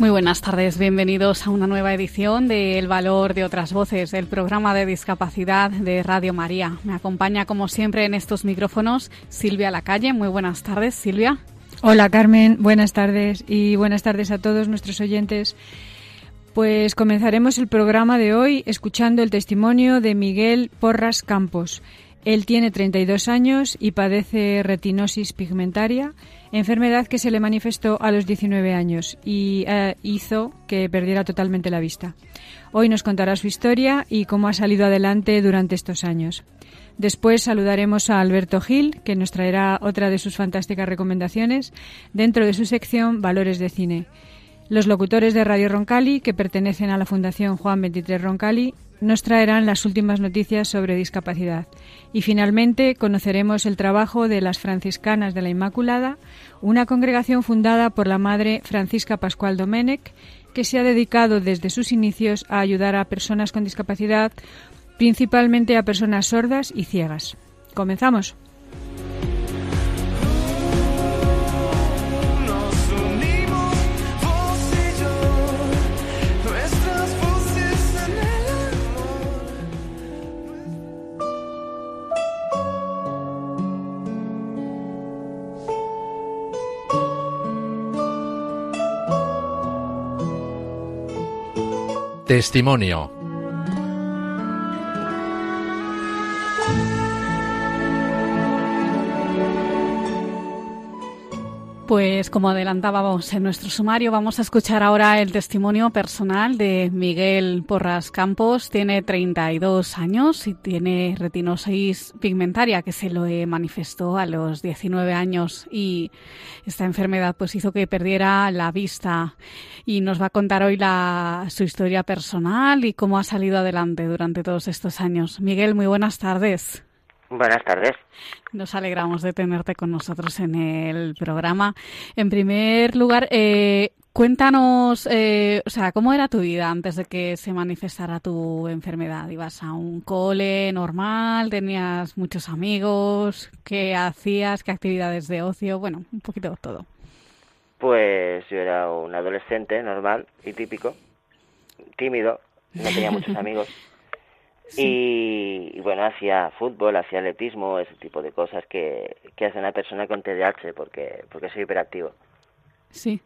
Muy buenas tardes, bienvenidos a una nueva edición de El Valor de otras Voces, el programa de discapacidad de Radio María. Me acompaña, como siempre, en estos micrófonos Silvia Lacalle. Muy buenas tardes, Silvia. Hola, Carmen. Buenas tardes y buenas tardes a todos nuestros oyentes. Pues comenzaremos el programa de hoy escuchando el testimonio de Miguel Porras Campos. Él tiene 32 años y padece retinosis pigmentaria enfermedad que se le manifestó a los 19 años y eh, hizo que perdiera totalmente la vista. Hoy nos contará su historia y cómo ha salido adelante durante estos años. Después saludaremos a Alberto Gil, que nos traerá otra de sus fantásticas recomendaciones dentro de su sección Valores de Cine. Los locutores de Radio Roncali, que pertenecen a la Fundación Juan 23 Roncali, nos traerán las últimas noticias sobre discapacidad. Y finalmente conoceremos el trabajo de las franciscanas de la Inmaculada, una congregación fundada por la Madre Francisca Pascual Domenech, que se ha dedicado desde sus inicios a ayudar a personas con discapacidad, principalmente a personas sordas y ciegas. Comenzamos. Testimonio Pues como adelantábamos en nuestro sumario, vamos a escuchar ahora el testimonio personal de Miguel Porras Campos. Tiene 32 años y tiene retinosis pigmentaria que se lo manifestó a los 19 años y esta enfermedad pues hizo que perdiera la vista y nos va a contar hoy la, su historia personal y cómo ha salido adelante durante todos estos años. Miguel, muy buenas tardes. Buenas tardes. Nos alegramos de tenerte con nosotros en el programa. En primer lugar, eh, cuéntanos, eh, o sea, ¿cómo era tu vida antes de que se manifestara tu enfermedad? ¿Ibas a un cole normal? ¿Tenías muchos amigos? ¿Qué hacías? ¿Qué actividades de ocio? Bueno, un poquito todo. Pues yo era un adolescente normal y típico, tímido, no tenía muchos amigos. Y, bueno, hacía fútbol, hacía atletismo, ese tipo de cosas que, que hace una persona con TDAH porque, porque soy hiperactivo. Sí.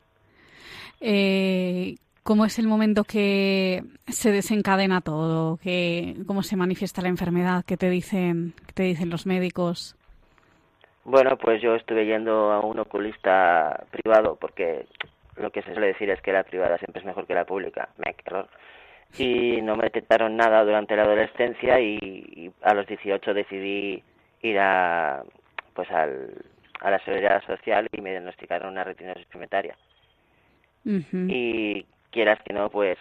Eh, ¿Cómo es el momento que se desencadena todo? Que, ¿Cómo se manifiesta la enfermedad? ¿Qué te dicen, qué te dicen los médicos? Bueno, pues yo estuve yendo a un oculista privado porque lo que se suele decir es que la privada siempre es mejor que la pública. Me error y no me detectaron nada durante la adolescencia y, a los 18 decidí ir a pues al, a la seguridad social y me diagnosticaron una retinosis pigmentaria. Y quieras que no, pues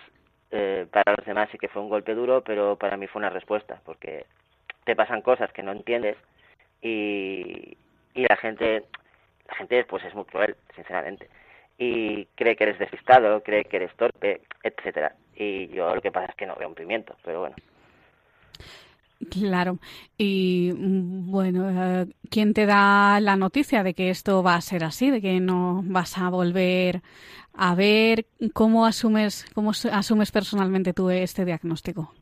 eh, para los demás sí que fue un golpe duro, pero para mí fue una respuesta, porque te pasan cosas que no entiendes y, y la gente, la gente pues es muy cruel, sinceramente y cree que eres despistado, cree que eres torpe, etcétera. Y yo lo que pasa es que no veo un pimiento, pero bueno. Claro. Y mm, bueno, eh, ¿quién te da la noticia de que esto va a ser así, de que no vas a volver a ver? ¿Cómo asumes, cómo asumes personalmente tú este diagnóstico?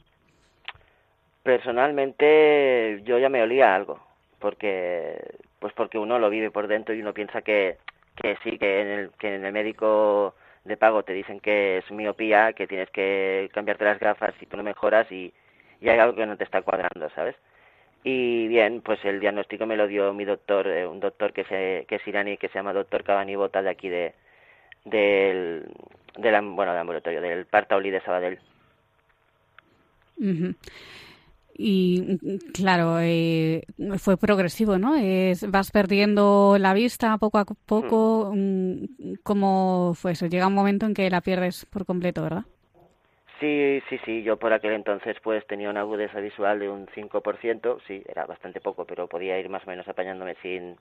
Personalmente yo ya me olía algo, porque pues porque uno lo vive por dentro y uno piensa que que sí, que en el, que en el médico de pago te dicen que es miopía, que tienes que cambiarte las gafas y tú no mejoras y, y hay algo que no te está cuadrando, ¿sabes? Y bien, pues el diagnóstico me lo dio mi doctor, eh, un doctor que, se, que es iraní, que se llama doctor Cabani Bota, de aquí de, del, bueno, del ambulatorio, del Partauli de Sabadell. Y claro, eh, fue progresivo, ¿no? Es, vas perdiendo la vista poco a poco. Mm. ¿Cómo fue eso? Llega un momento en que la pierdes por completo, ¿verdad? Sí, sí, sí. Yo por aquel entonces pues tenía una agudeza visual de un 5%. Sí, era bastante poco, pero podía ir más o menos apañándome sin,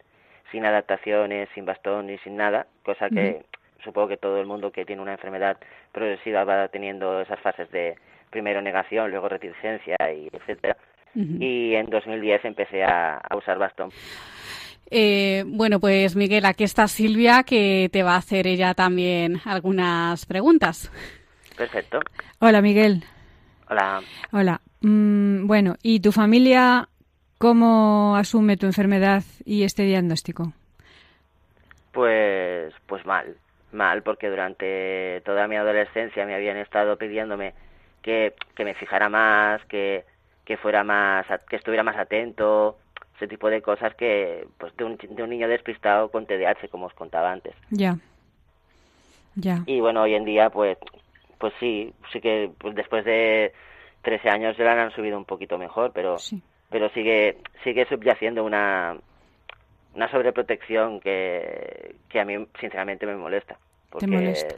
sin adaptaciones, sin bastón y sin nada, cosa que supongo que todo el mundo que tiene una enfermedad progresiva va teniendo esas fases de primero negación, luego reticencia y etcétera. Y en 2010 empecé a, usar bastón. Eh, bueno, pues Miguel, aquí está Silvia que te va a hacer ella también algunas preguntas. Perfecto. Hola Miguel. Hola. Hola. Mm, bueno, ¿y tu familia cómo asume tu enfermedad y este diagnóstico? Pues, pues mal mal porque durante toda mi adolescencia me habían estado pidiéndome que, que me fijara más, que, que fuera más, que estuviera más atento, ese tipo de cosas que, pues, de un, de un niño despistado con TDAH, como os contaba antes. Ya. Ya. Y bueno, hoy en día, pues, pues sí, sí que pues después de 13 años ya la han subido un poquito mejor, pero, pero sigue, sigue subyaciendo una, una sobreprotección que, que a mí sinceramente me molesta. Porque, ¿Te molesta?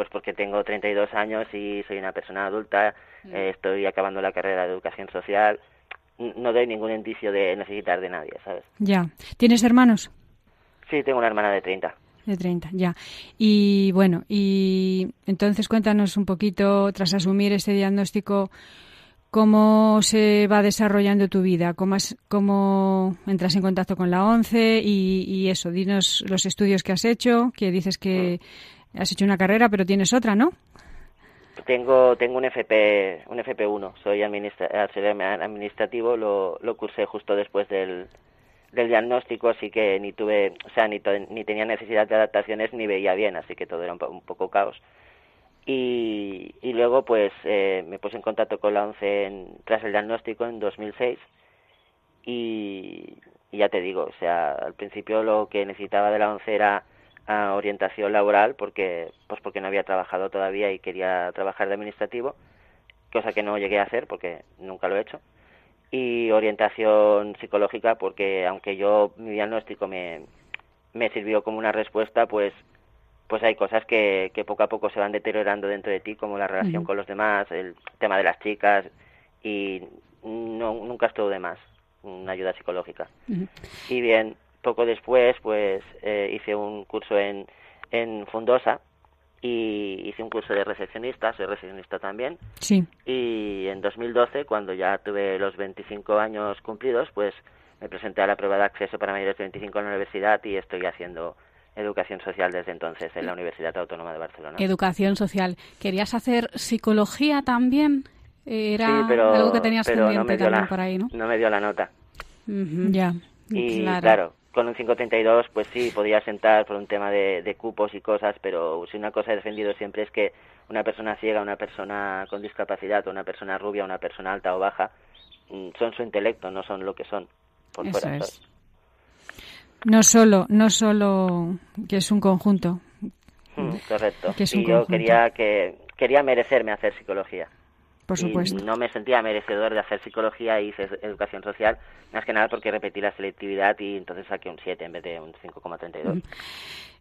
Pues porque tengo 32 años y soy una persona adulta, mm. eh, estoy acabando la carrera de educación social, no doy ningún indicio de necesitar de nadie, ¿sabes? Ya. ¿Tienes hermanos? Sí, tengo una hermana de 30. De 30, ya. Y bueno, y entonces cuéntanos un poquito, tras asumir este diagnóstico, cómo se va desarrollando tu vida, cómo, cómo entras en contacto con la ONCE y, eso, dinos los estudios que has hecho, que dices que has hecho una carrera pero tienes otra, ¿no? Tengo tengo un FP un FP1, soy administrativo, lo, lo cursé justo después del, del diagnóstico, así que ni tuve, o sea, ni, ni tenía necesidad de adaptaciones ni veía bien, así que todo era un poco caos. Y, y luego pues eh, me puse en contacto con la ONCE tras el diagnóstico en 2006 y, y, ya te digo, o sea, al principio lo que necesitaba de la ONCE era ah, orientación laboral porque pues porque no había trabajado todavía y quería trabajar de administrativo, cosa que no llegué a hacer porque nunca lo he hecho. Y orientación psicológica porque aunque yo mi diagnóstico me, me sirvió como una respuesta, pues pues hay cosas que, que poco a poco se van deteriorando dentro de ti, como la relación con los demás, el tema de las chicas, y no, nunca estuvo de más una ayuda psicológica. Y bien, poco después, pues eh, hice un curso en, en Fundosa y hice un curso de recepcionista, soy recepcionista también. Sí. Y en 2012, cuando ya tuve los 25 años cumplidos, pues me presenté a la prueba de acceso para mayores de 25 en la universidad y estoy haciendo educación social desde entonces en la Universidad Autónoma de Barcelona. Educación social. ¿Querías hacer psicología también? Era algo que tenías pendiente también por ahí, ¿no? No me dio la nota. Ya. Y claro. Con un 532 pues sí, podía sentar por un tema de, de, cupos y cosas, pero si una cosa he defendido siempre es que una persona ciega, una persona con discapacidad, una persona rubia, una persona alta o baja, mm, son su intelecto, no son lo que son. Por Eso es. No solo, no solo que es un conjunto. Mm, correcto. y yo quería que quería merecerme hacer psicología. Por supuesto. no me sentía merecedor de hacer psicología y hice educación social, más que nada porque repetí la selectividad y entonces saqué un 7 en vez de un 5,32.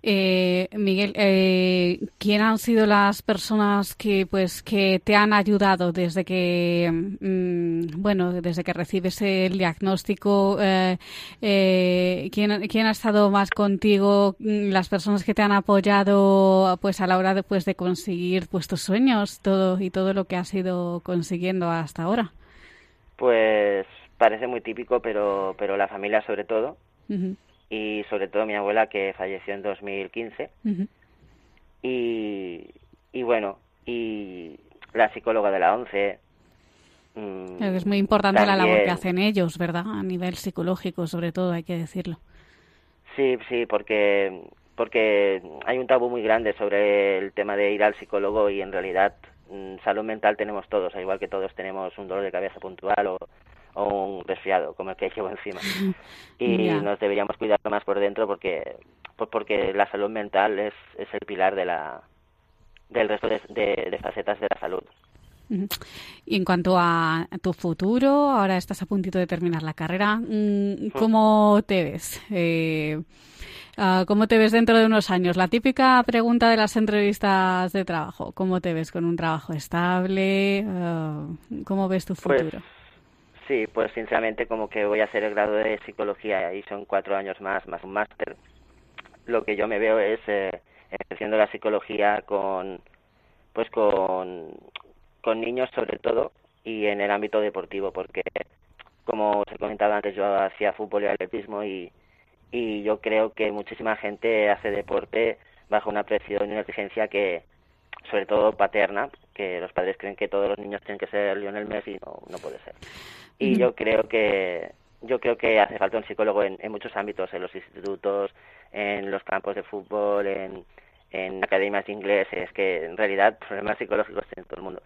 Eh, Miguel, eh, ¿quién han sido las personas que, pues, que te han ayudado desde que, mm, bueno, desde que recibes el diagnóstico? Eh, eh ¿quién, ¿quién, ha estado más contigo? Mm, las personas que te han apoyado, pues, a la hora de, pues, de conseguir, pues, tus sueños, todo y todo lo que has ido consiguiendo hasta ahora. Pues parece muy típico, pero, pero la familia sobre todo y sobre todo mi abuela que falleció en 2015 y, y bueno y la psicóloga de la ONCE mm, es muy importante la labor que hacen ellos verdad a nivel psicológico sobre todo hay que decirlo. Sí sí porque porque hay un tabú muy grande sobre el tema de ir al psicólogo y en realidad mm, salud mental tenemos todos, igual que todos tenemos un dolor de cabeza puntual o, o un resfriado como el que llevo encima. Y nos deberíamos cuidar más por dentro porque pues porque la salud mental es, es el pilar de la del resto de, de, facetas de la salud. Y en cuanto a tu futuro, ahora estás a puntito de terminar la carrera, mm, ¿cómo te ves? Eh, ah, ¿Cómo te ves dentro de unos años? La típica pregunta de las entrevistas de trabajo. ¿Cómo te ves con un trabajo estable? Ah, ¿Cómo ves tu pues futuro? Sí, pues sinceramente como que voy a hacer el grado de psicología y son cuatro años más, más un máster. Lo que yo me veo es eh, ejerciendo la psicología con, pues con, con niños sobre todo y en el ámbito deportivo porque como os he comentado antes yo hacía fútbol y atletismo y, y yo creo que muchísima gente hace deporte bajo una presión y una exigencia que sobre todo paterna que los padres creen que todos los niños tienen que ser Lionel Messi no no puede ser y yo creo que yo creo que hace falta un psicólogo en, muchos ámbitos, en los institutos, en los campos de fútbol, en, en academias de inglés. Es que en realidad problemas psicológicos tiene todo el mundo.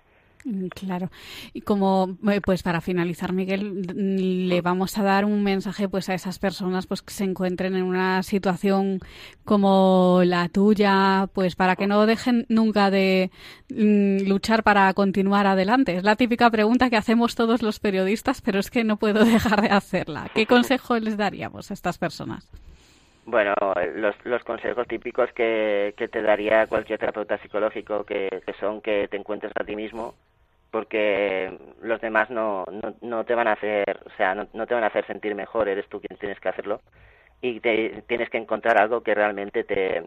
Mm, claro. Y como eh, pues para finalizar, Miguel, le vamos a dar un mensaje pues a esas personas pues que se encuentren en una situación como la tuya, pues para que no dejen nunca de mm, luchar para continuar adelante. Es la típica pregunta que hacemos todos los periodistas, pero es que no puedo dejar de hacerla. ¿Qué consejo les daríamos a estas personas? Bueno, los, los consejos típicos que, que te daría cualquier terapeuta psicológico que, que son que te encuentres a ti mismo, porque los demás no, no, no te van a hacer, o sea, no, te van a hacer sentir mejor, eres tú quien tienes que hacerlo y te, tienes que encontrar algo que realmente te,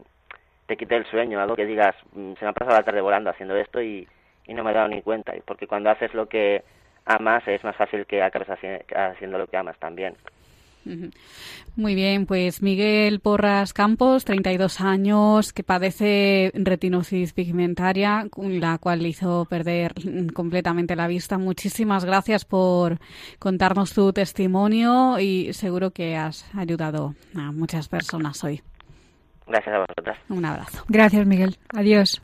te quite el sueño, algo que digas, mm, se me ha pasado la tarde volando haciendo esto y, y no me he dado ni cuenta, porque cuando haces lo que amas es más fácil que acabes haciendo lo que amas también. Muy bien, pues Miguel Porras Campos, 32 años, que padece retinosis pigmentaria, la cual le hizo perder completamente la vista. Muchísimas gracias por contarnos tu testimonio y seguro que has ayudado a muchas personas hoy. Gracias a vosotras. Un abrazo. Gracias, Miguel. Adiós.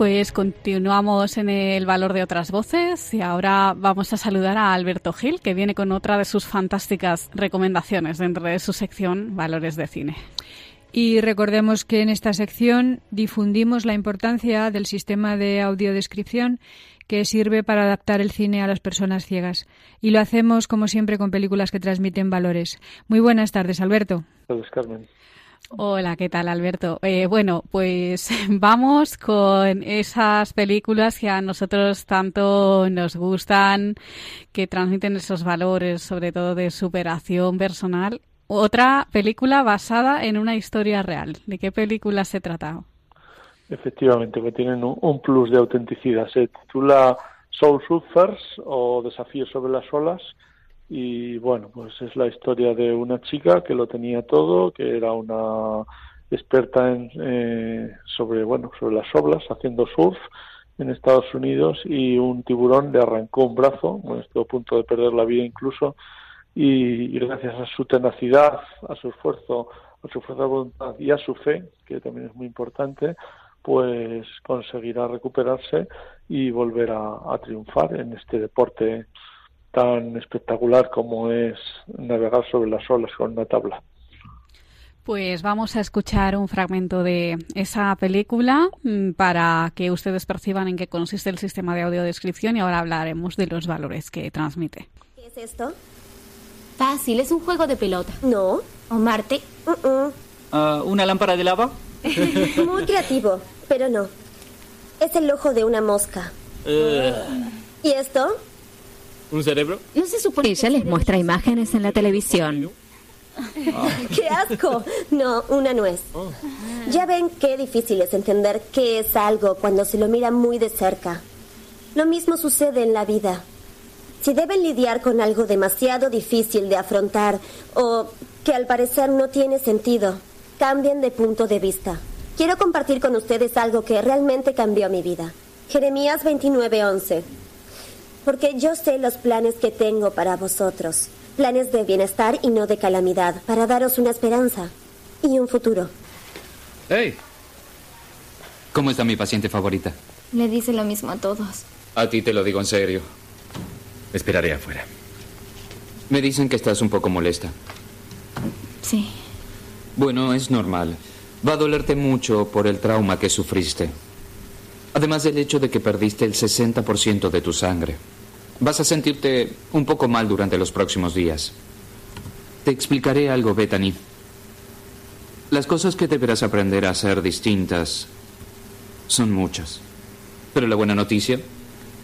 Pues continuamos en el valor de otras voces y ahora vamos a saludar a Alberto Gil, que viene con otra de sus fantásticas recomendaciones dentro de su sección Valores de Cine. Y recordemos que en esta sección difundimos la importancia del sistema de audiodescripción que sirve para adaptar el cine a las personas ciegas. Y lo hacemos, como siempre, con películas que transmiten valores. Muy buenas tardes, Alberto. Buenas, Carmen. Hola, ¿qué tal, Alberto? Eh, bueno, pues vamos con esas películas que a nosotros tanto nos gustan, que transmiten esos valores, sobre todo de superación personal. Otra película basada en una historia real. ¿De qué película se trata? Efectivamente, que tienen un, plus de autenticidad. Se titula Soul Surfers o Desafíos sobre las olas y bueno, pues es la historia de una chica que lo tenía todo, que era una experta en, eh, sobre bueno sobre las olas haciendo surf en Estados Unidos y un tiburón le arrancó un brazo, bueno, estuvo a punto de perder la vida incluso y, gracias a su tenacidad, a su esfuerzo, a su fuerza de voluntad y a su fe, que también es muy importante, pues conseguirá recuperarse y volver a triunfar en este deporte tan espectacular como es navegar sobre las olas con una tabla. Pues vamos a escuchar un fragmento de esa película mm, para que ustedes perciban en qué consiste el sistema de audiodescripción y ahora hablaremos de los valores que transmite. ¿Qué es esto? Fácil, es un juego de pelota. No. ¿O Marte? Ah, ¿Una lámpara de lava? Muy creativo, pero no. Es el ojo de una mosca. Eh. ¿Y esto? ¿Un cerebro? No se supone. Ella les muestra imágenes en la televisión. ¡Qué asco! No, una nuez. Oh. Ya ven qué difícil es entender qué es algo cuando se lo mira muy de cerca. Lo mismo sucede en la vida. Si deben lidiar con algo demasiado difícil de afrontar o que al parecer no tiene sentido, cambien de punto de vista. Quiero compartir con ustedes algo que realmente cambió mi vida. Jeremías 29:11. Porque yo sé los planes que tengo para vosotros, planes de bienestar y no de calamidad, para daros una esperanza y un futuro. ¡Hey! ¿Cómo está mi paciente favorita? Le dice lo mismo a todos. A ti te lo digo en serio. Esperaré afuera. Me dicen que estás un poco molesta. Sí. Bueno, es normal. Va a dolerte mucho por el trauma que sufriste. Además del hecho de que perdiste el 60% de tu sangre. Vas a sentirte un poco mal durante los próximos días. Te explicaré algo, Bethany. Las cosas que deberás aprender a hacer distintas son muchas. Pero la buena noticia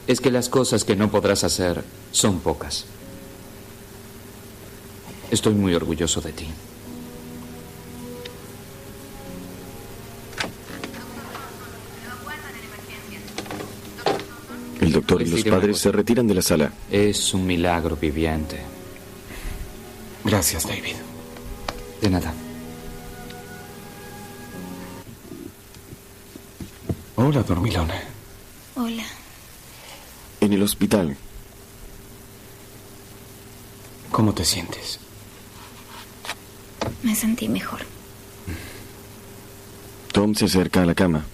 es que las cosas que no podrás hacer son pocas. Estoy muy orgulloso de ti. El doctor y los padres se retiran de la sala. Es un milagro viviente. Gracias, David. De nada. Hola, dormilona. Hola. En el hospital. ¿Cómo te sientes? Me sentí mejor. Tom se acerca a la cama.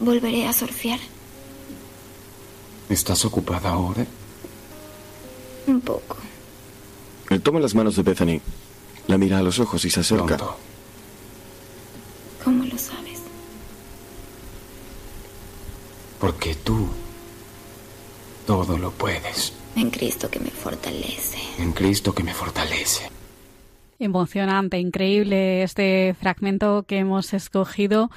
Volveré a surfear. ¿Estás ocupada ahora? Un poco. Él toma las manos de Bethany, la mira a los ojos y se acerca. Pronto. ¿Cómo lo sabes? Porque tú todo lo puedes. En Cristo que me fortalece. En Cristo que me fortalece. Emocionante, increíble este fragmento que hemos escogido.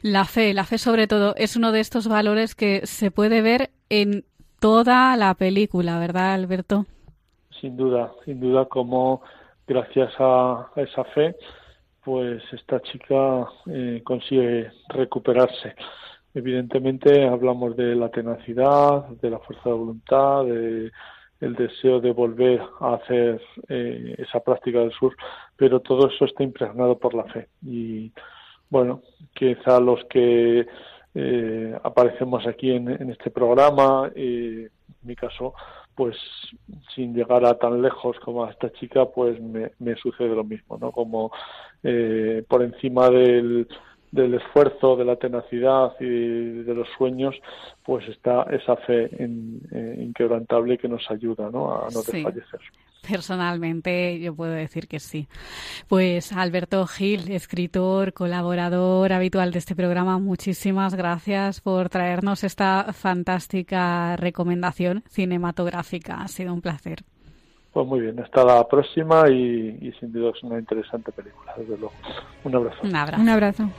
La fe, la fe sobre todo, es uno de estos valores que se puede ver en toda la película, ¿verdad, Alberto? Sin duda, sin duda, como gracias a esa fe, pues esta chica eh, consigue recuperarse. Evidentemente hablamos de la tenacidad, de la fuerza de voluntad, de el deseo de volver a hacer eh, esa práctica del sur, pero todo eso está impregnado por la fe. Y bueno, quizá los que eh, aparecemos aquí en, en este programa, eh, en mi caso, pues sin llegar a tan lejos como a esta chica, pues me, me sucede lo mismo, ¿no? Como eh, por encima del, del esfuerzo, de la tenacidad y de los sueños, pues está esa fe en, eh, inquebrantable que nos ayuda ¿no? a no Sí. desfallecer. Personalmente yo puedo decir que sí. Pues Alberto Gil, escritor, colaborador habitual de este programa, muchísimas gracias por traernos esta fantástica recomendación cinematográfica. Ha sido un placer. Pues muy bien, hasta la próxima y, y sin duda es una interesante película, desde luego. Un abrazo. Un abrazo. Un abrazo.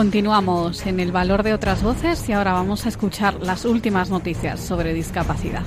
Continuamos en el valor de otras voces y ahora vamos a escuchar las últimas noticias sobre discapacidad.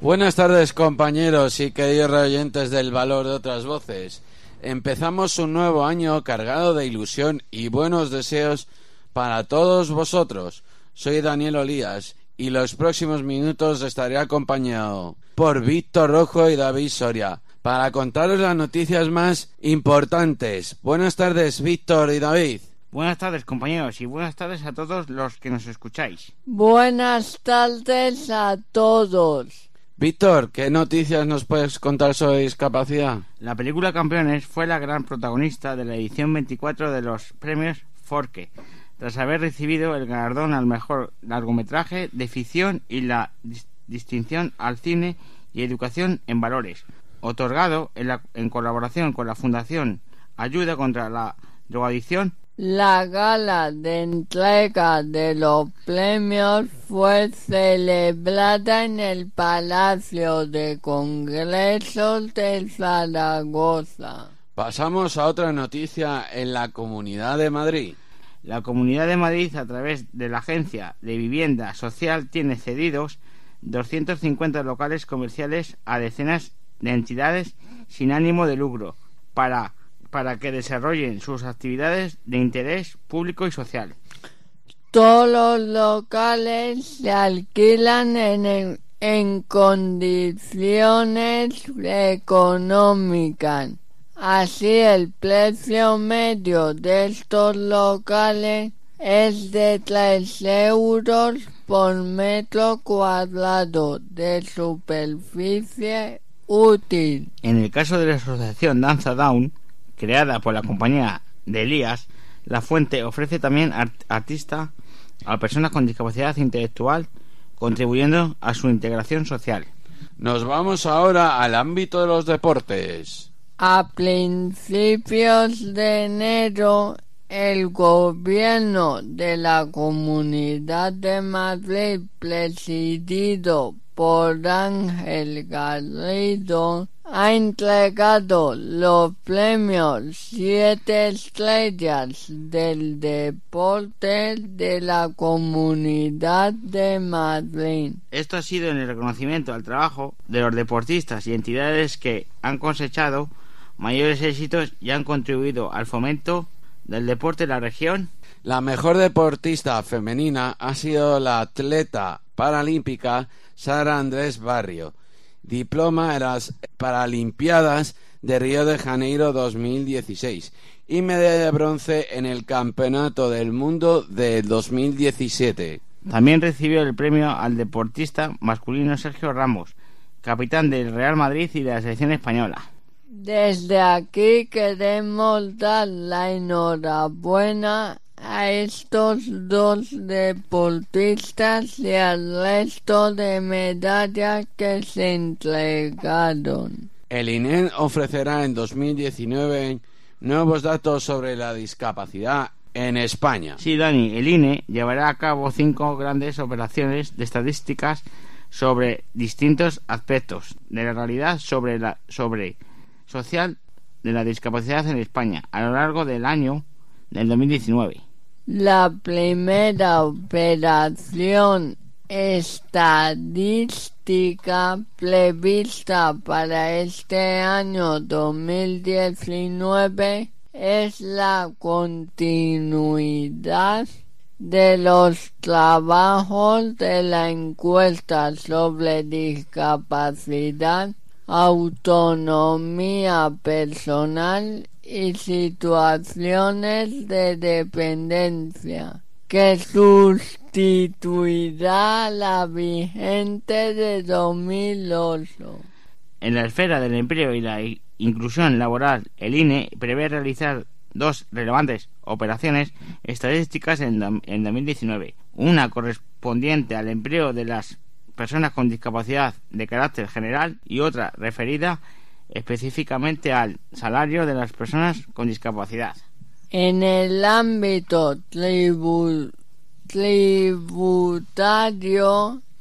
Buenas tardes compañeros y queridos oyentes del valor de otras voces. Empezamos un nuevo año cargado de ilusión y buenos deseos para todos vosotros. Soy Daniel Olías y los próximos minutos estaré acompañado por Víctor Rojo y David Soria para contaros las noticias más importantes. Buenas tardes Víctor y David. Buenas tardes compañeros y buenas tardes a todos los que nos escucháis. Buenas tardes a todos. Víctor, ¿qué noticias nos puedes contar sobre discapacidad? La película Campeones fue la gran protagonista de la edición 24 de los premios Forque, tras haber recibido el galardón al mejor largometraje de ficción y la dis- distinción al cine y educación en valores, otorgado en, la- en colaboración con la Fundación Ayuda contra la drogadicción. La gala de entrega de los premios fue celebrada en el Palacio de Congresos de Zaragoza. Pasamos a otra noticia en la Comunidad de Madrid. La Comunidad de Madrid, a través de la Agencia de Vivienda Social, tiene cedidos 250 locales comerciales a decenas de entidades sin ánimo de lucro para, para que desarrollen sus actividades de interés público y social. Todos los locales se alquilan en, en condiciones económicas. Así el precio medio de estos locales es de 3 euros por metro cuadrado de superficie útil. En el caso de la asociación Danza Down, creada por la compañía de Elías, la fuente ofrece también art artista a personas con discapacidad intelectual, contribuyendo a su integración social. Nos vamos ahora al ámbito de los deportes. A principios de enero, el gobierno de la Comunidad de Madrid, presidido por Ángel Garrido, ha entregado los premios Siete Estrellas del Deporte de la Comunidad de Madrid. Esto ha sido en el reconocimiento al trabajo de los deportistas y entidades que han cosechado mayores éxitos y han contribuido al fomento del deporte en la región. La mejor deportista femenina ha sido la atleta paralímpica Sara Andrés Barrio, diploma en las Paralimpiadas de Río de Janeiro 2016 y medalla de bronce en el Campeonato del Mundo de 2017. También recibió el premio al deportista masculino Sergio Ramos, capitán del Real Madrid y de la selección española. Desde aquí queremos dar la enhorabuena a estos dos deportistas y al resto de medallas que se entregaron. El INE ofrecerá en 2019 nuevos datos sobre la discapacidad en España. Sí, Dani, el INE llevará a cabo cinco grandes operaciones de estadísticas sobre distintos aspectos de la realidad sobre la sobre social de la discapacidad en España a lo largo del año del 2019. La primera operación estadística prevista para este año 2019 es la continuidad de los trabajos de la encuesta sobre discapacidad, autonomía personal y situaciones de dependencia que sustituirá la vigente de 2008. En la esfera del empleo y la inclusión laboral, el INE prevé realizar dos relevantes operaciones estadísticas en, en 2019. Una correspondiente al empleo de las personas con discapacidad de carácter general y otra referida específicamente al salario de las personas con discapacidad. En el ámbito tribu tributario,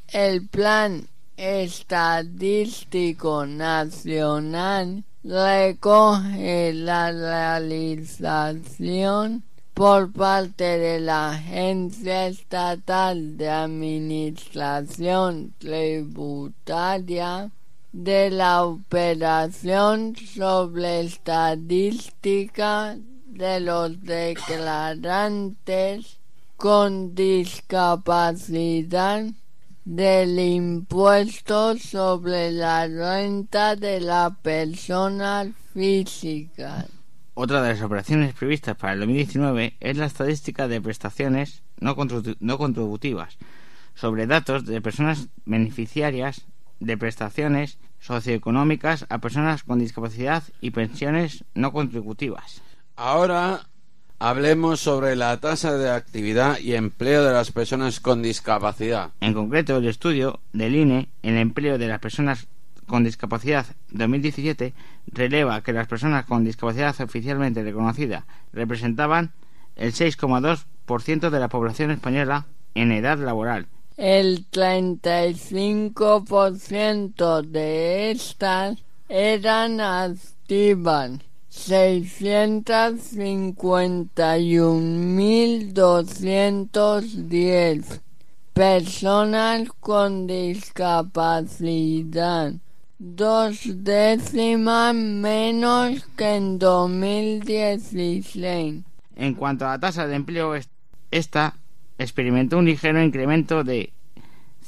el Plan Estadístico Nacional recoge la realización por parte de la Agencia Estatal de Administración Tributaria de la operación sobre estadística de los declarantes con discapacidad del impuesto sobre la renta de la persona física. Otra de las operaciones previstas para el 2019 es la estadística de prestaciones no, contributivas sobre datos de personas beneficiarias de prestaciones socioeconómicas a personas con discapacidad y pensiones no contributivas. Ahora hablemos sobre la tasa de actividad y empleo de las personas con discapacidad. En concreto, el estudio del INE, el empleo de las personas con Discapacidad 2017 releva que las personas con discapacidad oficialmente reconocida representaban el 6,2% de la población española en edad laboral. El 35% de estas eran activas. 651.210 personas con discapacidad, dos décimas menos que en 2016. En cuanto a la tasa de empleo, esta experimentó un ligero incremento de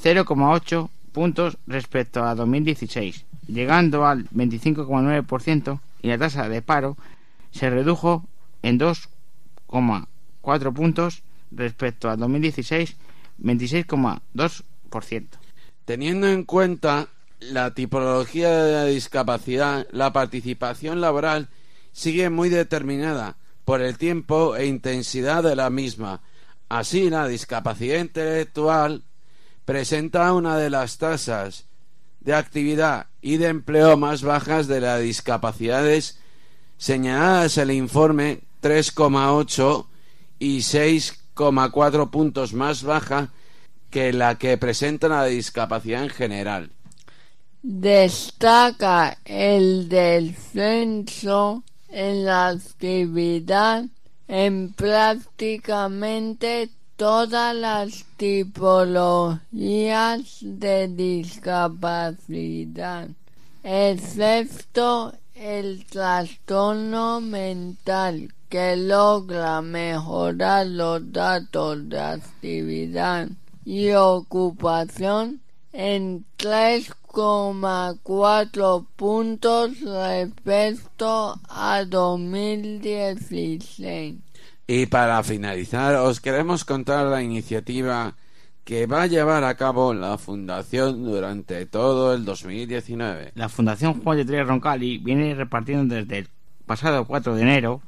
0,8 puntos respecto a 2016, llegando al 25,9% y la tasa de paro se redujo en 2,4 puntos respecto a 2016, 26,2%. Teniendo en cuenta la tipología de la discapacidad, la participación laboral sigue muy determinada por el tiempo e intensidad de la misma. Así, la discapacidad intelectual presenta una de las tasas de actividad y de empleo más bajas de las discapacidades señaladas en el informe 3,8 y 6,4 puntos más baja que la que presenta la discapacidad en general. Destaca el descenso en la actividad en prácticamente todas las tipologías de discapacidad, excepto el trastorno mental que logra mejorar los datos de actividad y ocupación en 3,4 puntos respecto a 2016. Y para finalizar, os queremos contar la iniciativa que va a llevar a cabo la Fundación durante todo el 2019. La Fundación Juan de Tres Roncalli viene repartiendo desde el pasado 4 de enero,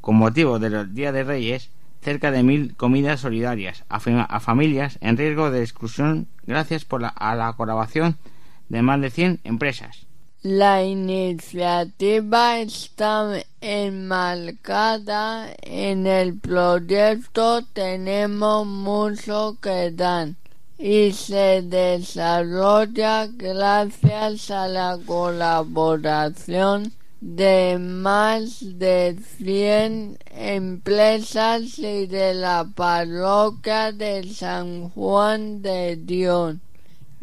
con motivo del Día de Reyes, cerca de mil comidas solidarias a, a familias en riesgo de exclusión gracias por la, a la colaboración de más de 100 empresas. La iniciativa está enmarcada en el proyecto Tenemos mucho que dar y se desarrolla gracias a la colaboración de más de 100 empresas y de la parroquia de San Juan de Dios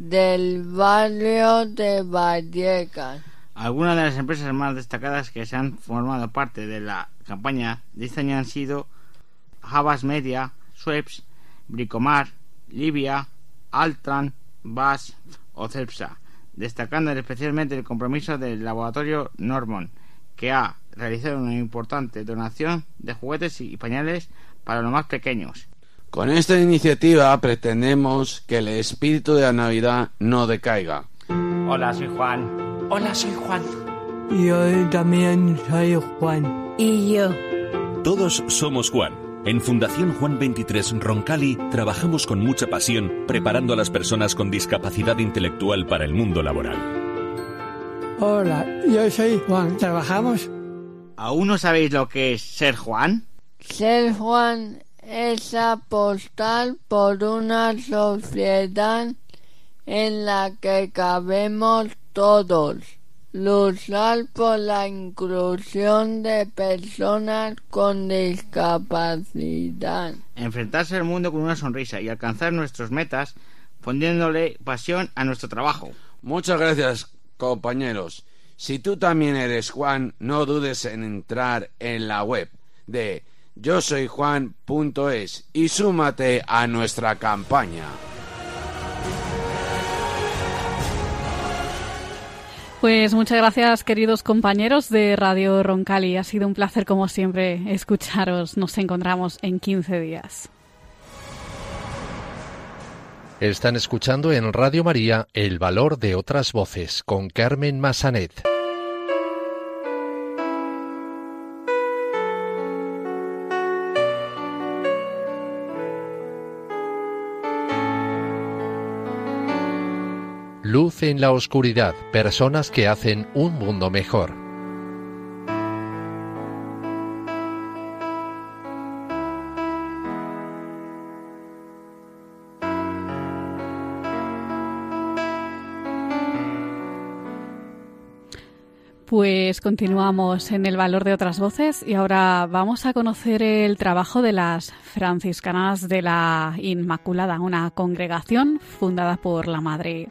del barrio de Vallecas. Algunas de las empresas más destacadas que se han formado parte de la campaña de este año han sido Havas Media, Sweps, Bricomar, Libia, Altran, Bas o Cepsa, destacando especialmente el compromiso del laboratorio Normon, que ha realizado una importante donación de juguetes y pañales para los más pequeños. Con esta iniciativa pretendemos que el espíritu de la Navidad no decaiga. Hola, soy Juan. Hola, soy Juan. Yo también soy Juan. Y yo. Todos somos Juan. En Fundación Juan 23 Roncali trabajamos con mucha pasión preparando a las personas con discapacidad intelectual para el mundo laboral. Hola, yo soy Juan. ¿Trabajamos? ¿Aún no sabéis lo que es ser Juan? Ser Juan es apostar por una sociedad en la que cabemos todos, luchar por la inclusión de personas con discapacidad, enfrentarse al mundo con una sonrisa y alcanzar nuestras metas poniéndole pasión a nuestro trabajo. Muchas gracias, compañeros. Si tú también eres Juan, no dudes en entrar en la web de yo soy Juan.es y súmate a nuestra campaña. Pues muchas gracias, queridos compañeros de Radio Roncali. Ha sido un placer, como siempre, escucharos. Nos encontramos en 15 días. Están escuchando en Radio María El Valor de otras Voces con Carmen Massanet. Luz en la oscuridad, personas que hacen un mundo mejor. Pues continuamos en el valor de otras voces y ahora vamos a conocer el trabajo de las franciscanas de la Inmaculada, una congregación fundada por la Madre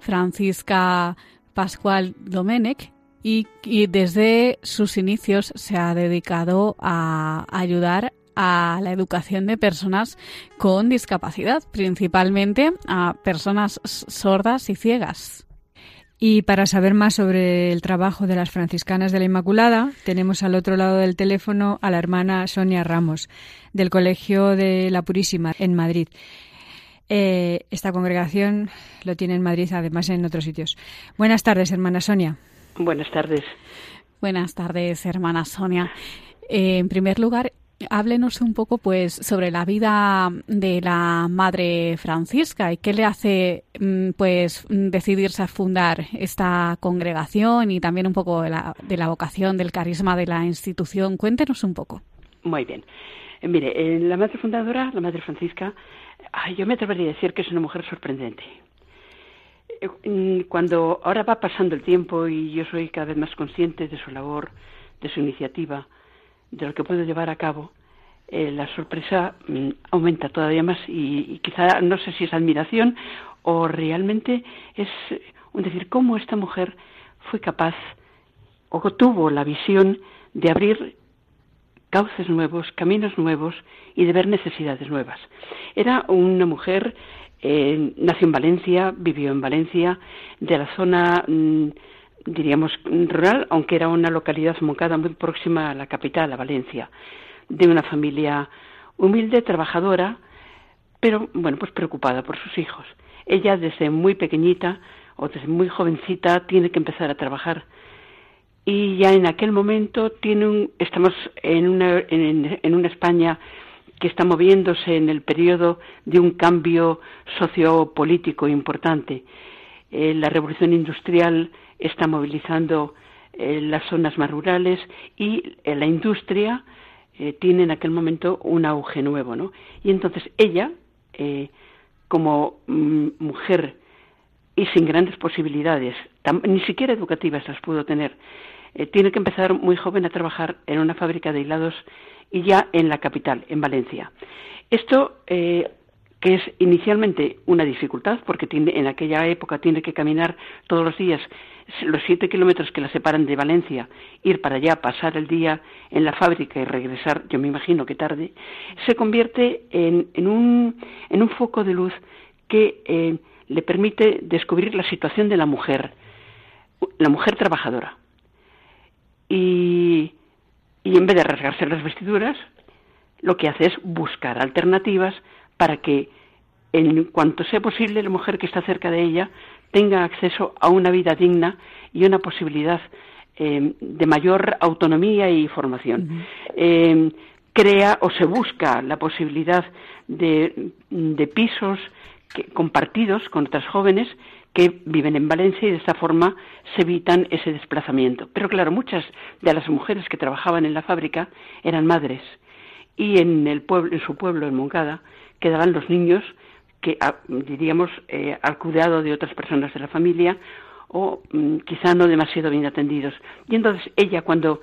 Francisca Pascual Domenech y, y desde sus inicios se ha dedicado a ayudar a la educación de personas con discapacidad, principalmente a personas sordas y ciegas. Y para saber más sobre el trabajo de las franciscanas de la Inmaculada, tenemos al otro lado del teléfono a la hermana Sonia Ramos, del Colegio de la Purísima, en Madrid. Eh, esta congregación lo tiene en Madrid, además en otros sitios. Buenas tardes, hermana Sonia. Buenas tardes. Buenas tardes, hermana Sonia. Eh, en primer lugar, háblenos un poco pues sobre la vida de la madre Francisca y qué le hace mm, pues decidirse a fundar esta congregación y también un poco de la, de la vocación del carisma de la institución. Cuéntenos un poco. Muy bien. Mire eh, la madre fundadora la madre Francisca yo me atrevería a decir que es una mujer sorprendente. Eh, mm, cuando ahora va pasando el tiempo y yo soy cada vez más consciente de su labor de su iniciativa de lo que puedo llevar a cabo, eh, la sorpresa mm, aumenta todavía más y, quizá no sé si es admiración o realmente es un decir cómo esta mujer fue capaz o tuvo la visión de abrir cauces nuevos, caminos nuevos y de ver necesidades nuevas. Era una mujer, eh, nació en Valencia, vivió en Valencia, de la zona mm, diríamos, rural, aunque era una localidad mocada muy próxima a la capital, a Valencia, de una familia humilde, trabajadora, pero, bueno, pues preocupada por sus hijos. Ella desde muy pequeñita o desde muy jovencita tiene que empezar a trabajar. Y ya en aquel momento tiene un, estamos en una, en, una España que está moviéndose en el periodo de un cambio sociopolítico importante. Eh, la revolución industrial está movilizando eh, las zonas más rurales y eh, la industria eh, tiene en aquel momento un auge nuevo, ¿no? Y entonces ella, como mm, mujer y sin grandes posibilidades, ni siquiera educativas las pudo tener, tiene que empezar muy joven a trabajar en una fábrica de hilados y ya en la capital, en Valencia. Esto que es inicialmente una dificultad, porque tiene, en aquella época tiene que caminar todos los días los siete kilómetros que la separan de Valencia, ir para allá, pasar el día en la fábrica y regresar, yo me imagino que tarde, se convierte en, un, en un foco de luz que eh, le permite descubrir la situación de la mujer, la mujer trabajadora. Y, y en vez de rasgarse las vestiduras, lo que hace es buscar alternativas para que en cuanto sea posible la mujer que está cerca de ella tenga acceso a una vida digna y una posibilidad eh, de mayor autonomía y formación. Eh, crea o se busca la posibilidad de, pisos compartidos con otras jóvenes que viven en Valencia y de esta forma se evitan ese desplazamiento. Pero claro, muchas de las mujeres que trabajaban en la fábrica eran madres y en el pueblo, en su pueblo, en Moncada, quedaban los niños que ah, diríamos eh, al cuidado de otras personas de la familia o mm, quizá no demasiado bien atendidos. Y entonces ella cuando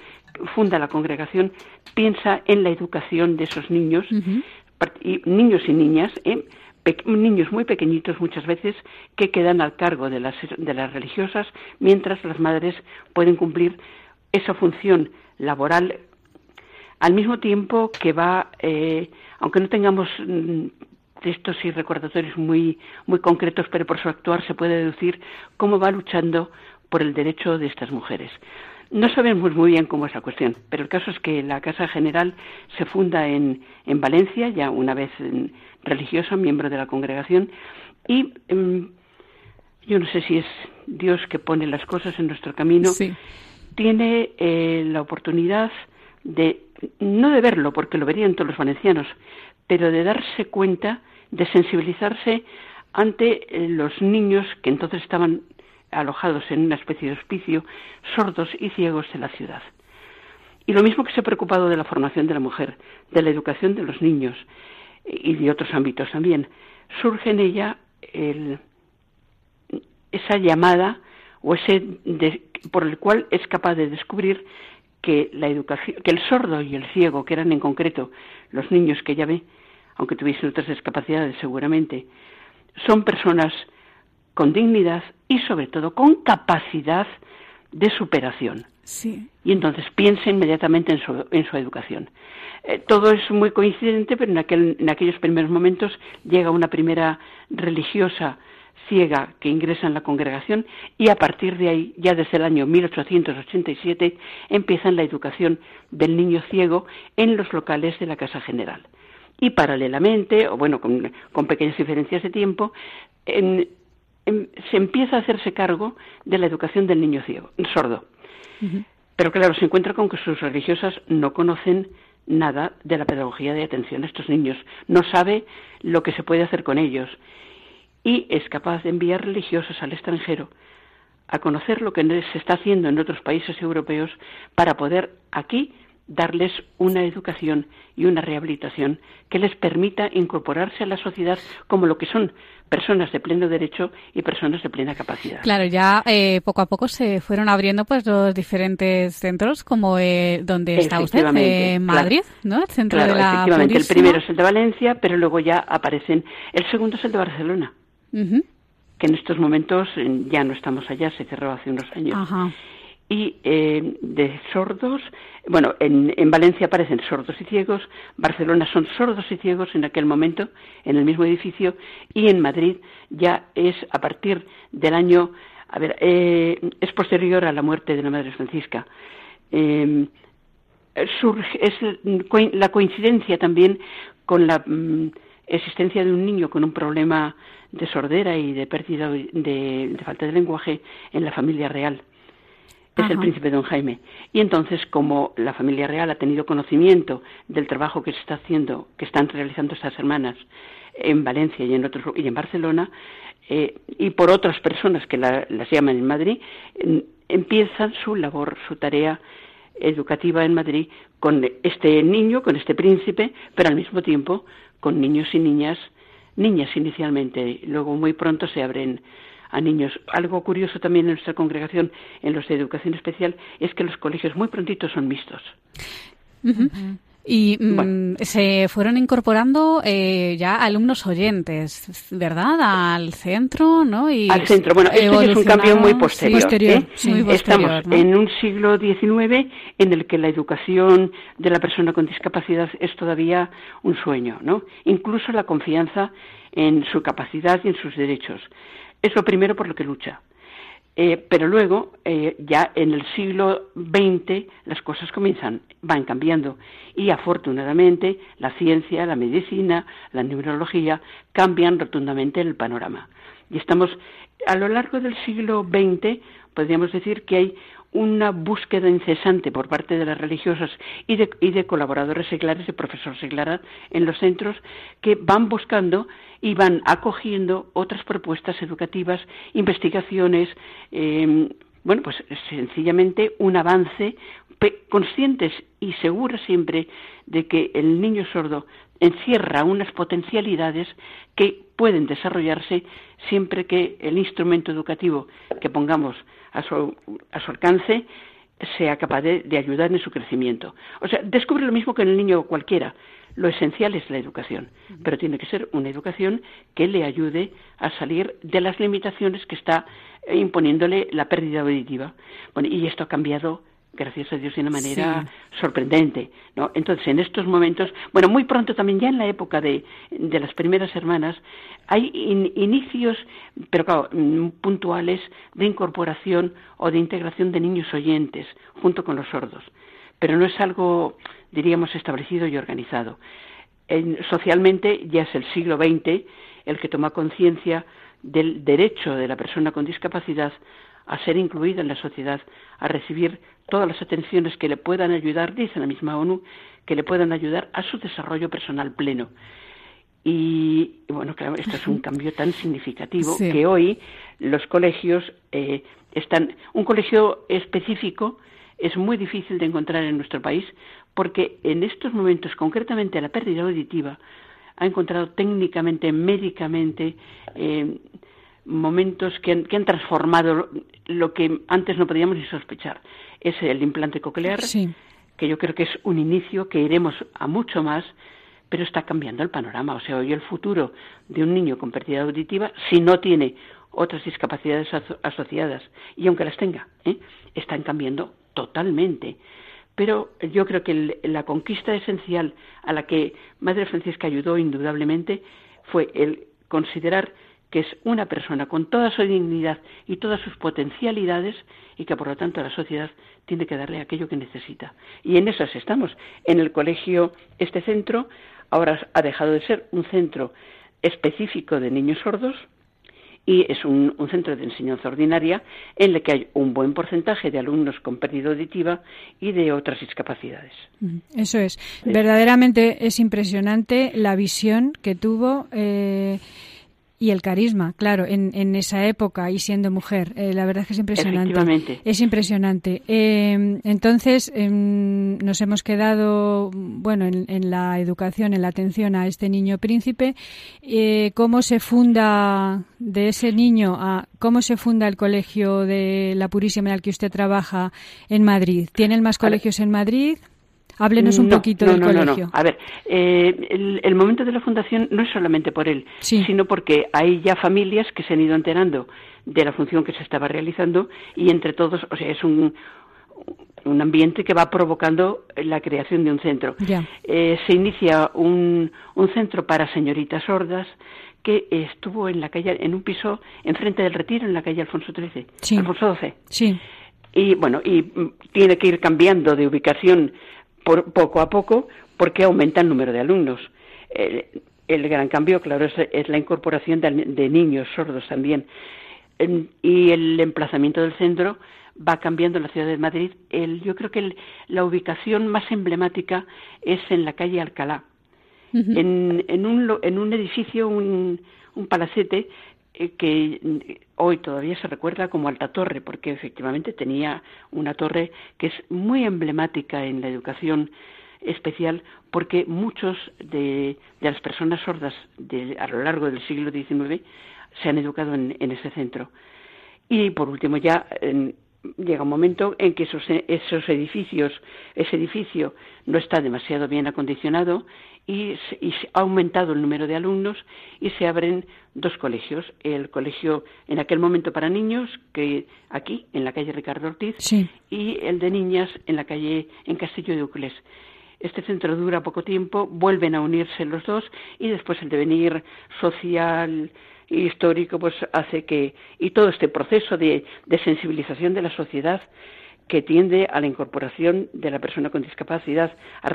funda la congregación piensa en la educación de esos niños, y, niños y niñas, ¿eh? niños muy pequeñitos muchas veces que quedan al cargo de las, de las religiosas mientras las madres pueden cumplir esa función laboral al mismo tiempo que va, eh, aunque no tengamos mm, textos y recordatorios muy, muy concretos, pero por su actuar se puede deducir cómo va luchando por el derecho de estas mujeres. No sabemos muy bien cómo es la cuestión, pero el caso es que la Casa General se funda en, en Valencia, ya una vez religiosa, miembro de la congregación, y em, yo no sé si es Dios que pone las cosas en nuestro camino, tiene eh, la oportunidad de, no de verlo, porque lo verían todos los valencianos, pero de darse cuenta de sensibilizarse ante eh, los niños que entonces estaban alojados en una especie de hospicio, sordos y ciegos de la ciudad. Y lo mismo que se ha preocupado de la formación de la mujer, de la educación de los niños y de otros ámbitos también, surge en ella esa llamada o ese por el cual es capaz de descubrir que la educación, que el sordo y el ciego, que eran en concreto los niños que ella ve, aunque tuviesen otras discapacidades seguramente, son personas con dignidad y sobre todo con capacidad de superación. Sí. Y entonces piensa inmediatamente en su, en su educación. Eh, todo es muy coincidente, pero en, aquel, en aquellos primeros momentos llega una primera religiosa ciega que ingresa en la congregación y a partir de ahí, ya desde el año 1887, empiezan la educación del niño ciego en los locales de la Casa General. Y paralelamente, o bueno, con, con pequeñas diferencias de tiempo, en, se empieza a hacerse cargo de la educación del niño ciego, sordo. Pero claro, se encuentra con que sus religiosas no conocen nada de la pedagogía de atención a estos niños, no sabe lo que se puede hacer con ellos. Y es capaz de enviar religiosas al extranjero a conocer lo que se está haciendo en otros países europeos para poder aquí darles una educación y una rehabilitación que les permita incorporarse a la sociedad como lo que son personas de pleno derecho y personas de plena capacidad. Claro, ya eh, poco a poco se fueron abriendo pues los diferentes centros como eh, donde está usted, en Madrid, ¿no? El centro de la efectivamente. El primero es el de Valencia, pero luego ya aparecen. El segundo es el de Barcelona. que en estos momentos ya no estamos allá, se cerró hace unos años. Ajá y eh, de sordos, bueno, en, en, Valencia aparecen sordos y ciegos, Barcelona son sordos y ciegos en aquel momento, en el mismo edificio, y en Madrid ya es a partir del año, a ver, eh, es posterior a la muerte de la Madre Francisca. Eh, surge, es la coincidencia también con la mm, existencia de un niño con un problema de sordera y de pérdida de, de falta de lenguaje en la familia real es el príncipe don Jaime. Y entonces, como la familia real ha tenido conocimiento del trabajo que se está haciendo, que están realizando estas hermanas en Valencia y en otros y en Barcelona, eh, y por otras personas que las llaman en Madrid, empiezan su labor, su tarea educativa en Madrid con este niño, con este príncipe, pero al mismo tiempo con niños y niñas, niñas inicialmente, luego muy pronto se abren a niños. Algo curioso también en nuestra congregación, en los de educación especial, es que los colegios muy prontitos son mixtos. Y mm, se fueron incorporando eh, ya alumnos oyentes, ¿verdad? Al centro, ¿no? Y Al centro. Bueno, esto es un cambio muy posterior. ¿eh? Estamos en un siglo XIX en el que la educación de la persona con discapacidad es todavía un sueño, ¿no? Incluso la confianza en su capacidad y en sus derechos. Es lo primero por lo que lucha. Eh, pero luego, eh, ya en el siglo XX, las cosas comienzan, van cambiando. Y afortunadamente, la ciencia, la medicina, la neurología cambian rotundamente el panorama. Y estamos, a lo largo del siglo XX, podríamos decir que hay una búsqueda incesante por parte de las religiosas y de, y de colaboradores seglares, de profesores seglares en los centros, que van buscando y van acogiendo otras propuestas educativas, investigaciones, eh, bueno, pues sencillamente un avance conscientes y seguros siempre de que el niño sordo encierra unas potencialidades que pueden desarrollarse siempre que el instrumento educativo que pongamos a su, a su alcance sea capaz de, de, ayudar en su crecimiento. O sea, descubre lo mismo que en el niño cualquiera. Lo esencial es la educación, pero tiene que ser una educación que le ayude a salir de las limitaciones que está imponiéndole la pérdida auditiva. Bueno, y esto ha cambiado gracias a Dios de una manera sorprendente, ¿no? Entonces, en estos momentos, bueno, muy pronto también ya en la época de, de las primeras hermanas, hay inicios, pero claro, mm, puntuales de incorporación o de integración de niños oyentes junto con los sordos, pero no es algo, diríamos, establecido y organizado. socialmente ya es el siglo XX el que toma conciencia del derecho de la persona con discapacidad a ser incluida en la sociedad, a recibir todas las atenciones que le puedan ayudar, dice la misma ONU, que le puedan ayudar a su desarrollo personal pleno. Y bueno, claro, esto es un cambio tan significativo Sí. que hoy los colegios eh, están. Un colegio específico es muy difícil de encontrar en nuestro país porque en estos momentos, concretamente la pérdida auditiva, ha encontrado técnicamente, médicamente, eh, momentos que han, que han transformado lo que antes no podíamos ni sospechar. Es el implante coclear, Sí. que yo creo que es un inicio que iremos a mucho más, pero está cambiando el panorama. O sea, hoy el futuro de un niño con pérdida auditiva, si no tiene otras discapacidades aso- asociadas, y aunque las tenga, ¿eh? están cambiando totalmente. Pero yo creo que el- la conquista esencial a la que Madre Francisca ayudó indudablemente fue el considerar que es una persona con toda su dignidad y todas sus potencialidades y que por lo tanto la sociedad tiene que darle aquello que necesita. Y en esas estamos. En el colegio, este centro ahora ha dejado de ser un centro específico de niños sordos y es un, un centro de enseñanza ordinaria en el que hay un buen porcentaje de alumnos con pérdida auditiva y de otras discapacidades. Mm, Eso es. Verdaderamente es impresionante la visión que tuvo eh, y el carisma, claro, en, en esa época y siendo mujer. Eh, la verdad es que es impresionante. Es impresionante. Eh, entonces, em, nos hemos quedado, bueno, en, en la educación, en la atención a este niño príncipe. Eh, ¿Cómo se funda de ese niño a cómo se funda el colegio de la Purísima en el que usted trabaja en Madrid? ¿Tienen más colegios en Madrid? Háblenos un No, poquito no, del no, no, no. colegio. A ver, eh, el, el momento de la fundación no es solamente por él, sino porque hay ya familias que se han ido enterando de la función que se estaba realizando y entre todos, o sea, es un, un ambiente que va provocando la creación de un centro. Ya. Eh, se inicia un, un centro para señoritas sordas que estuvo en la calle, en un piso enfrente del Retiro, en la calle Alfonso XIII, Sí. Alfonso XII. Sí. Y bueno, y tiene que ir cambiando de ubicación por, poco a poco porque aumenta el número de alumnos. El, el gran cambio, claro, es, es la incorporación de, de niños sordos también. Y el emplazamiento del centro va cambiando en la ciudad de Madrid. El, yo creo que el- la ubicación más emblemática es en la calle Alcalá, en, en, un, en un edificio, un, un palacete que mm, hoy todavía se recuerda como Alta Torre, porque efectivamente tenía una torre que es muy emblemática en la educación especial, porque muchos de, las personas sordas de- a lo largo del siglo XIX se han educado en, en ese centro. Y por último ya llega un momento en que esos, esos edificios, ese edificio no está demasiado bien acondicionado y, se- y ha aumentado el número de alumnos y se abren dos colegios. El colegio en aquel momento para niños, que aquí, en la calle Ricardo Ortiz, Sí. y el de niñas en la calle, en Castillo de Uclés. Este centro dura poco tiempo, vuelven a unirse los dos y después el devenir social e histórico pues hace que y todo este proceso de, de sensibilización de la sociedad que tiende a la incorporación de la persona con discapacidad, a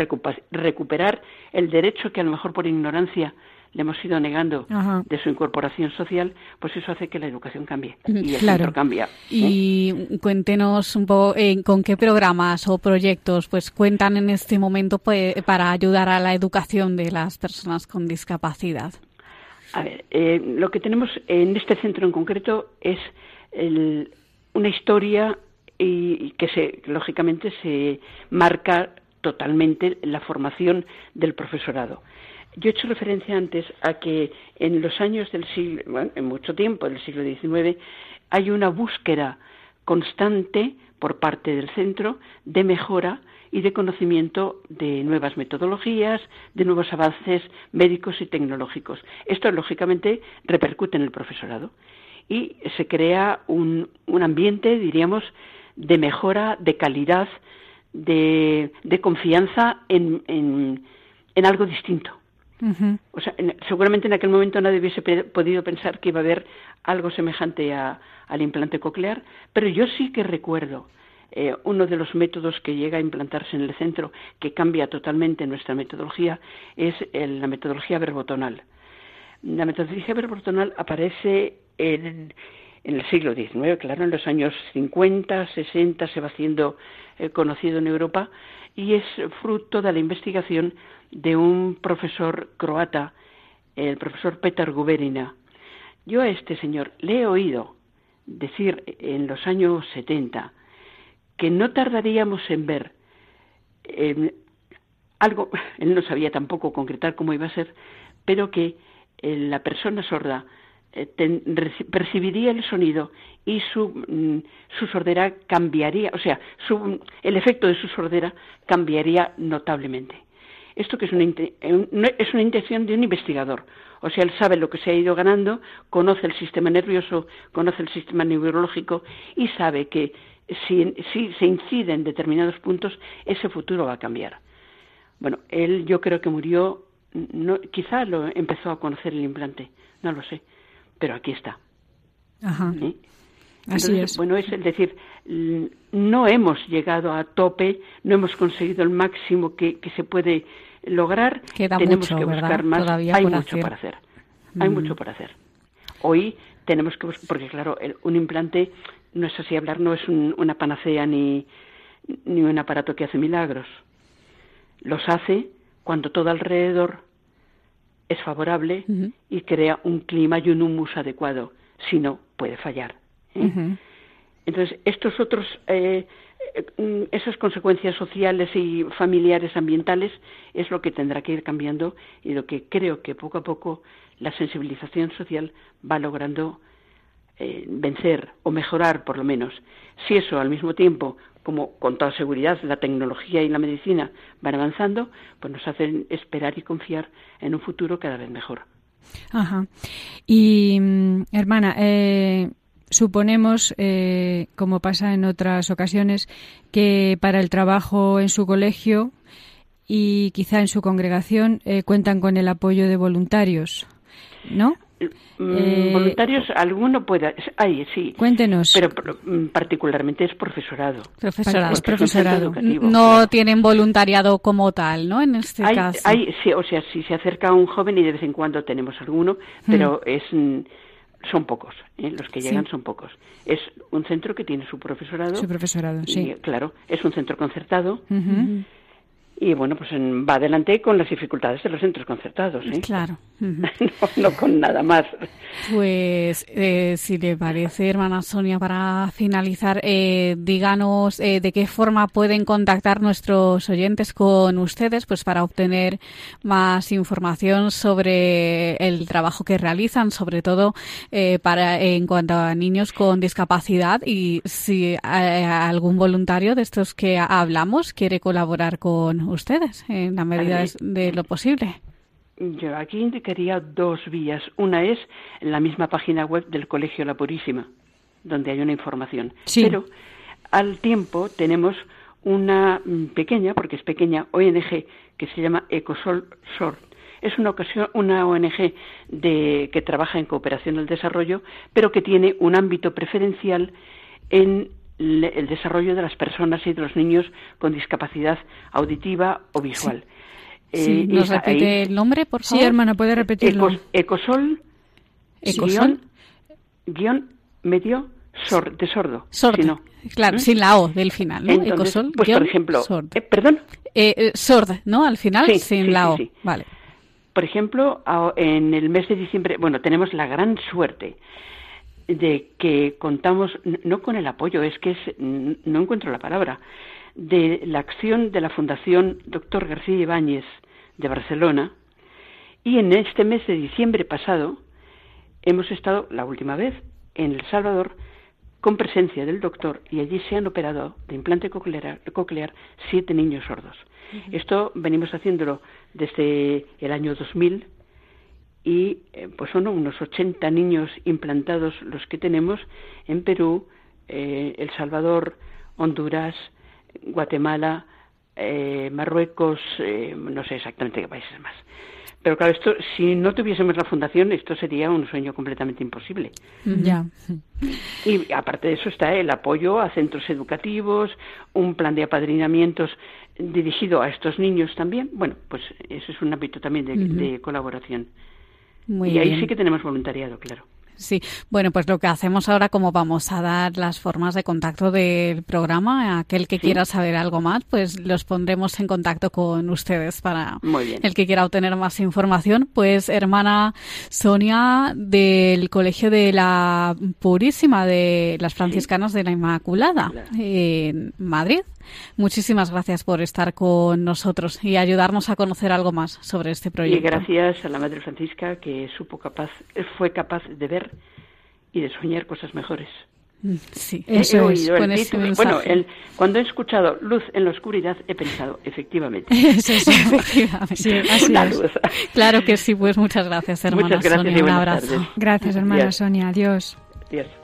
recuperar el derecho que a lo mejor por ignorancia le hemos ido negando Ajá. de su incorporación social, pues eso hace que la educación cambie Ujú, y el claro. centro cambia. ¿eh? Y cuéntenos un poco eh, con qué programas o proyectos pues cuentan en este momento pues, para ayudar a la educación de las personas con discapacidad. A ver, eh, lo que tenemos en este centro en concreto es el- una historia y, que se, lógicamente se marca totalmente la formación del profesorado. Yo he hecho referencia antes a que en los años del siglo, bueno, en mucho tiempo del siglo XIX, hay una búsqueda constante por parte del centro de mejora y de conocimiento de nuevas metodologías, de nuevos avances médicos y tecnológicos. Esto, lógicamente, repercute en el profesorado y se crea un, un ambiente, diríamos, de mejora, de calidad, de, de confianza en, en, en algo distinto. O sea, en- seguramente en aquel momento nadie hubiese pe- podido pensar que iba a haber algo semejante a- al implante coclear, pero yo sí que recuerdo eh, uno de los métodos que llega a implantarse en el centro, que cambia totalmente nuestra metodología, es el- la metodología verbotonal. La metodología verbotonal aparece en, en el siglo XIX, claro, en los años 50, 60 se va haciendo eh, conocido en Europa y es fruto de la investigación de un profesor croata el profesor Peter Guberina. Yo a este señor le he oído decir en los años 70 que no tardaríamos en ver eh, algo, él no sabía tampoco concretar cómo iba a ser, pero que eh, la persona sorda eh, percibiría el sonido y su, mm, su sordera cambiaría, o sea, su, el efecto de su sordera cambiaría notablemente. Esto que es una, es una intención de un investigador, o sea, él sabe lo que se ha ido ganando, conoce el sistema nervioso, conoce el sistema neurológico y sabe que si, si se incide en determinados puntos, ese futuro va a cambiar. Bueno, él yo creo que murió, no, quizá lo empezó a conocer el implante, no lo sé, pero aquí está. Ajá. Así es. Bueno, es decir, no hemos llegado a tope, no hemos conseguido el máximo que, que se puede lograr. Queda tenemos mucho, que buscar ¿verdad? más. Todavía Hay mucho hacer. para hacer. Hay Mm. mucho para hacer. Hoy tenemos que buscar, porque claro, el- un implante no es así hablar, no es un- una panacea ni, ni un aparato que hace milagros. Los hace cuando todo alrededor es favorable y crea un clima y un humus adecuado. Si no, puede fallar. ¿eh? Entonces, estos otros, eh, eh, esas consecuencias sociales y familiares, ambientales, es lo que tendrá que ir cambiando y lo que creo que poco a poco la sensibilización social va logrando eh, vencer o mejorar, por lo menos. Si eso al mismo tiempo, como con toda seguridad la tecnología y la medicina van avanzando, pues nos hacen esperar y confiar en un futuro cada vez mejor. Ajá. Y, mm, hermana, eh, suponemos, eh, como pasa en otras ocasiones, que para el trabajo en su colegio y quizá en su congregación eh, cuentan con el apoyo de voluntarios, ¿no? Mm, Eh, Voluntarios, alguno pueda. Ay, sí. Cuéntenos. Pero mm, particularmente es profesorado. Profesorado. Es un centro educativo, no claro. tienen voluntariado como tal, ¿no? En este hay, caso. hay- sí, o sea, si se acerca un joven y de vez en cuando tenemos alguno, pero es mm, son pocos, ¿eh? los que Sí. llegan son pocos. Es un centro que tiene su profesorado. Su profesorado, y, sí. claro, es un centro concertado Ujú. Y bueno, pues en- va adelante con las dificultades de los centros concertados, ¿eh? Claro. No, no con nada más. Pues, eh, si le parece, hermana Sonia, para finalizar, eh, díganos eh, de qué forma pueden contactar nuestros oyentes con ustedes, pues para obtener más información sobre el trabajo que realizan, sobre todo eh, para en cuanto a niños con discapacidad y si eh, algún voluntario de estos que hablamos quiere colaborar con ustedes en la medida de lo posible. Yo aquí indicaría dos vías. Una es en la misma página web del Colegio La Purísima, donde hay una información. Sí. Pero al tiempo tenemos una pequeña, porque es pequeña, ONG que se llama Ecosol Sort. Es una, ocasión, una ONG de, que trabaja en cooperación al desarrollo, pero que tiene un ámbito preferencial en el desarrollo de las personas y de los niños con discapacidad auditiva o visual. Sí, Eh, ¿Nos y ahí- repite el nombre, por Sí, favor? hermana, puede repetirlo. Ecos- Ecosol, Ecosol. guion, guion medio sor- de sordo. Sordo. si no. Claro, ¿Mm? sin la O del final, ¿no? Entonces, Ecosol, pues guion, por ejemplo, sord. eh, perdón, Eh, eh, sord, ¿no? Al final, Sí, sin sí, la sí, O. sí. Vale. por ejemplo, en el mes de diciembre, bueno, tenemos la gran suerte de que contamos no con el apoyo, es que es, no encuentro la palabra, de la acción de la Fundación Doctor García Ibáñez de Barcelona y en este mes de diciembre pasado hemos estado la última vez en El Salvador con presencia del doctor y allí se han operado de implante coclear, coclear siete niños sordos. Esto venimos haciéndolo desde el año 2000 y eh, pues son unos 80 niños implantados los que tenemos en Perú, eh, El Salvador, Honduras, Guatemala, eh, Marruecos, eh, no sé exactamente qué países más. Pero claro, esto, si no tuviésemos la fundación, esto sería un sueño completamente imposible. Ya. Y aparte de eso está el apoyo a centros educativos, un plan de apadrinamientos dirigido a estos niños también. Bueno, pues eso es un ámbito también de, colaboración. Muy y ahí bien. sí que tenemos voluntariado, claro. Sí, bueno, pues lo que hacemos ahora, como vamos a dar las formas de contacto del programa, aquel que quiera saber algo más, pues los pondremos en contacto con ustedes para el que quiera obtener más información. Pues hermana Sonia del Colegio de la Purísima de las Franciscanas de la Inmaculada en Madrid. Muchísimas gracias por estar con nosotros y ayudarnos a conocer algo más sobre este proyecto. Y gracias a la Madre Francisca que supo capaz, fue capaz de ver y de soñar cosas mejores. Mm, sí, eso es. bueno, cuando he escuchado luz en la oscuridad, he pensado, efectivamente. Eso es, efectivamente. Una luz. Claro que sí, pues muchas gracias, hermana muchas gracias Sonia. Y un abrazo. Tardes. Gracias, hermana Sonia. Adiós. Adiós.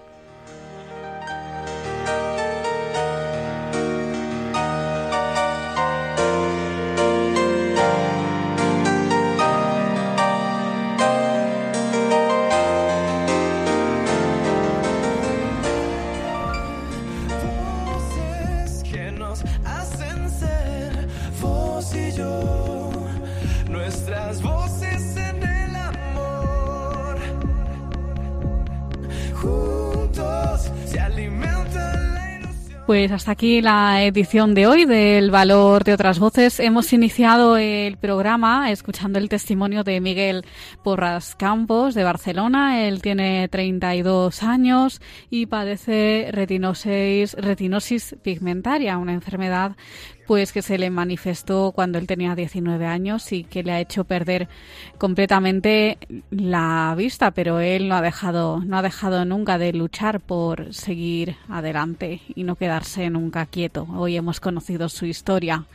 Pues hasta aquí la edición de hoy del Valor de otras Voces. Hemos iniciado el programa escuchando el testimonio de Miguel Porras Campos de Barcelona. Él tiene 32 años y padece retinosis, retinosis pigmentaria, una enfermedad pues que se le manifestó cuando él tenía 19 años y que le ha hecho perder completamente la vista, pero él no ha dejado no ha dejado nunca de luchar por seguir adelante y no quedarse nunca quieto. Hoy hemos conocido su historia.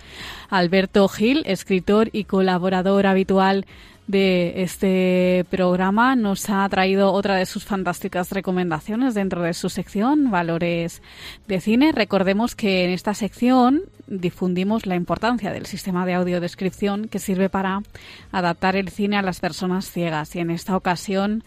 Alberto Gil, escritor y colaborador habitual de este programa nos ha traído otra de sus fantásticas recomendaciones dentro de su sección Valores de Cine. Recordemos que en esta sección difundimos la importancia del sistema de audiodescripción que sirve para adaptar el cine a las personas ciegas y en esta ocasión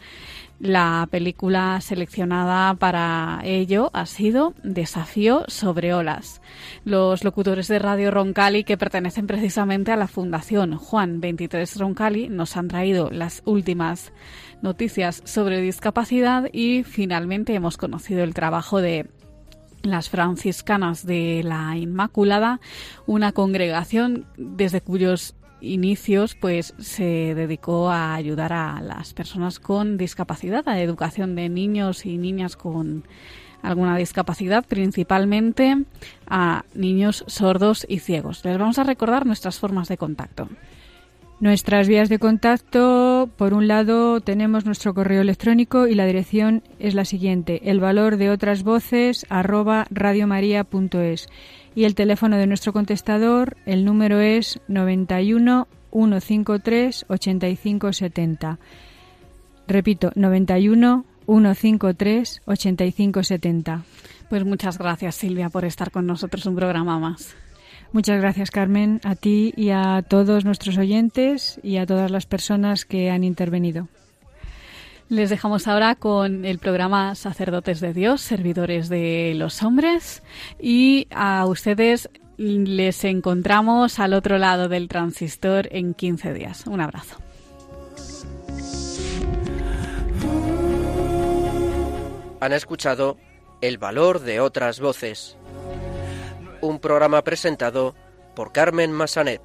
la película seleccionada para ello ha sido Desafío sobre olas. Los locutores de Radio Roncali, que pertenecen precisamente a la Fundación Juan 23 Roncali, nos han traído las últimas noticias sobre discapacidad y finalmente hemos conocido el trabajo de las franciscanas de la Inmaculada, una congregación desde cuyos inicios pues se dedicó a ayudar a las personas con discapacidad, a la educación de niños y niñas con alguna discapacidad, principalmente a niños sordos y ciegos. Les vamos a recordar nuestras formas de contacto. Nuestras vías de contacto, por un lado, tenemos nuestro correo electrónico y la dirección es la siguiente: el valor de otras voces radiomaria.es y el teléfono de nuestro contestador, el número es 91 153 8570. Repito, 91 153 8570. Pues muchas gracias Silvia por estar con nosotros un programa más. Muchas gracias Carmen, a ti y a todos nuestros oyentes y a todas las personas que han intervenido. Les dejamos ahora con el programa Sacerdotes de Dios, Servidores de los Hombres y a ustedes les encontramos al otro lado del transistor en 15 días. Un abrazo. Han escuchado El valor de otras voces, un programa presentado por Carmen Massanet.